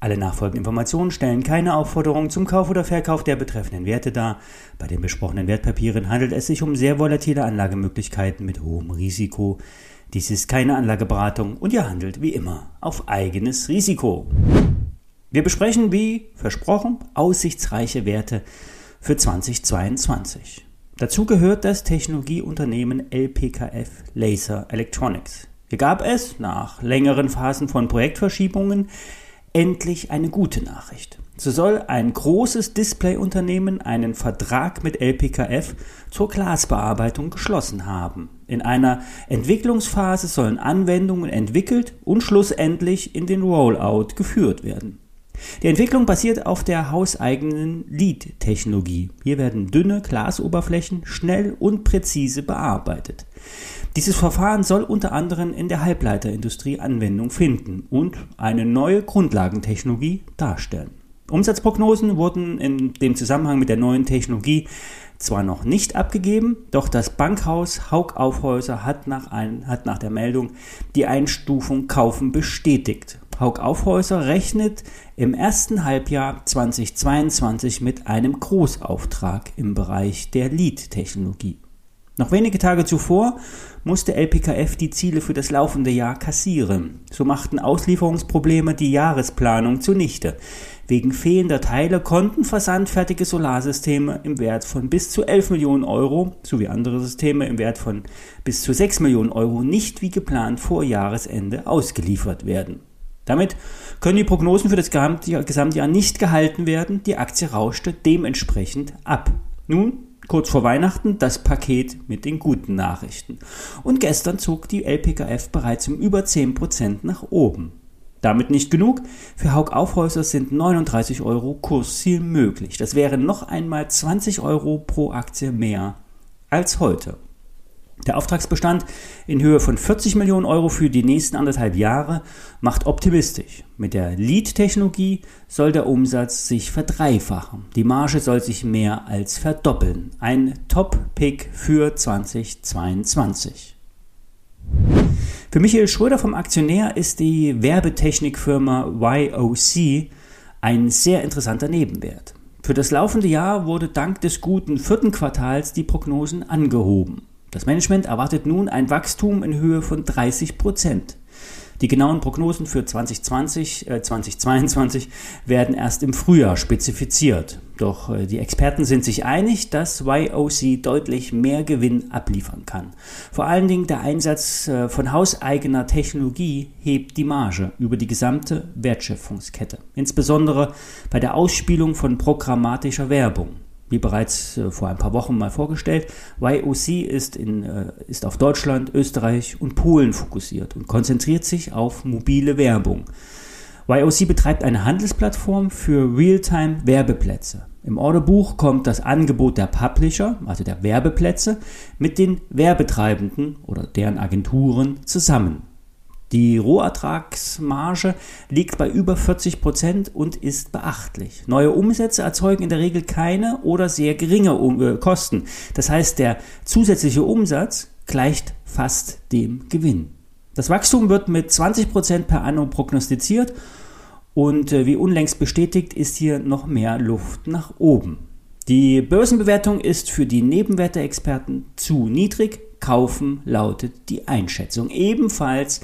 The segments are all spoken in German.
Alle nachfolgenden Informationen stellen keine Aufforderung zum Kauf oder Verkauf der betreffenden Werte dar. Bei den besprochenen Wertpapieren handelt es sich um sehr volatile Anlagemöglichkeiten mit hohem Risiko. Dies ist keine Anlageberatung und ihr handelt wie immer auf eigenes Risiko. Wir besprechen, wie versprochen, aussichtsreiche Werte für 2022. Dazu gehört das Technologieunternehmen LPKF Laser Electronics. Hier gab es, nach längeren Phasen von Projektverschiebungen, endlich eine gute Nachricht. So soll ein großes Displayunternehmen einen Vertrag mit LPKF zur Glasbearbeitung geschlossen haben. In einer Entwicklungsphase sollen Anwendungen entwickelt und schlussendlich in den Rollout geführt werden. Die Entwicklung basiert auf der hauseigenen LEED-Technologie. Hier werden dünne Glasoberflächen schnell und präzise bearbeitet. Dieses Verfahren soll unter anderem in der Halbleiterindustrie Anwendung finden und eine neue Grundlagentechnologie darstellen. Umsatzprognosen wurden in dem Zusammenhang mit der neuen Technologie zwar noch nicht abgegeben, doch das Bankhaus Haug Aufhäuser hat nach, ein, hat nach der Meldung die Einstufung Kaufen bestätigt. Haug Aufhäuser rechnet im ersten Halbjahr 2022 mit einem Großauftrag im Bereich der Lead-Technologie. Noch wenige Tage zuvor musste LPKF die Ziele für das laufende Jahr kassieren. So machten Auslieferungsprobleme die Jahresplanung zunichte. Wegen fehlender Teile konnten versandfertige Solarsysteme im Wert von bis zu 11 Millionen Euro sowie andere Systeme im Wert von bis zu 6 Millionen Euro nicht wie geplant vor Jahresende ausgeliefert werden. Damit können die Prognosen für das Gesamtjahr nicht gehalten werden, die Aktie rauschte dementsprechend ab. Nun kurz vor Weihnachten das Paket mit den guten Nachrichten. Und gestern zog die LPKF bereits um über 10% nach oben. Damit nicht genug. Für Haug Aufhäuser sind 39 Euro Kursziel möglich. Das wären noch einmal 20 Euro pro Aktie mehr als heute. Der Auftragsbestand in Höhe von 40 Millionen Euro für die nächsten anderthalb Jahre macht optimistisch. Mit der Lead-Technologie soll der Umsatz sich verdreifachen. Die Marge soll sich mehr als verdoppeln. Ein Top-Pick für 2022. Für Michael Schröder vom Aktionär ist die Werbetechnikfirma YOC ein sehr interessanter Nebenwert. Für das laufende Jahr wurde dank des guten vierten Quartals die Prognosen angehoben. Das Management erwartet nun ein Wachstum in Höhe von 30 Prozent. Die genauen Prognosen für 2020, äh, 2022 werden erst im Frühjahr spezifiziert. Doch äh, die Experten sind sich einig, dass YOC deutlich mehr Gewinn abliefern kann. Vor allen Dingen der Einsatz äh, von hauseigener Technologie hebt die Marge über die gesamte Wertschöpfungskette, insbesondere bei der Ausspielung von programmatischer Werbung wie bereits äh, vor ein paar Wochen mal vorgestellt, YOC ist, in, äh, ist auf Deutschland, Österreich und Polen fokussiert und konzentriert sich auf mobile Werbung. YOC betreibt eine Handelsplattform für Realtime-Werbeplätze. Im Orderbuch kommt das Angebot der Publisher, also der Werbeplätze, mit den Werbetreibenden oder deren Agenturen zusammen. Die Rohertragsmarge liegt bei über 40 Prozent und ist beachtlich. Neue Umsätze erzeugen in der Regel keine oder sehr geringe äh, Kosten. Das heißt, der zusätzliche Umsatz gleicht fast dem Gewinn. Das Wachstum wird mit 20 Prozent per anno prognostiziert und äh, wie unlängst bestätigt ist hier noch mehr Luft nach oben. Die Börsenbewertung ist für die Nebenwerteexperten zu niedrig. Kaufen lautet die Einschätzung. Ebenfalls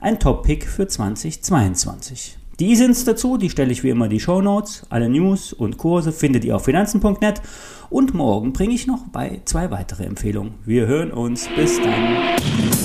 ein Top-Pick für 2022. Die sind dazu, die stelle ich wie immer die Show Notes. Alle News und Kurse findet ihr auf finanzen.net. Und morgen bringe ich noch bei zwei weitere Empfehlungen. Wir hören uns. Bis dann.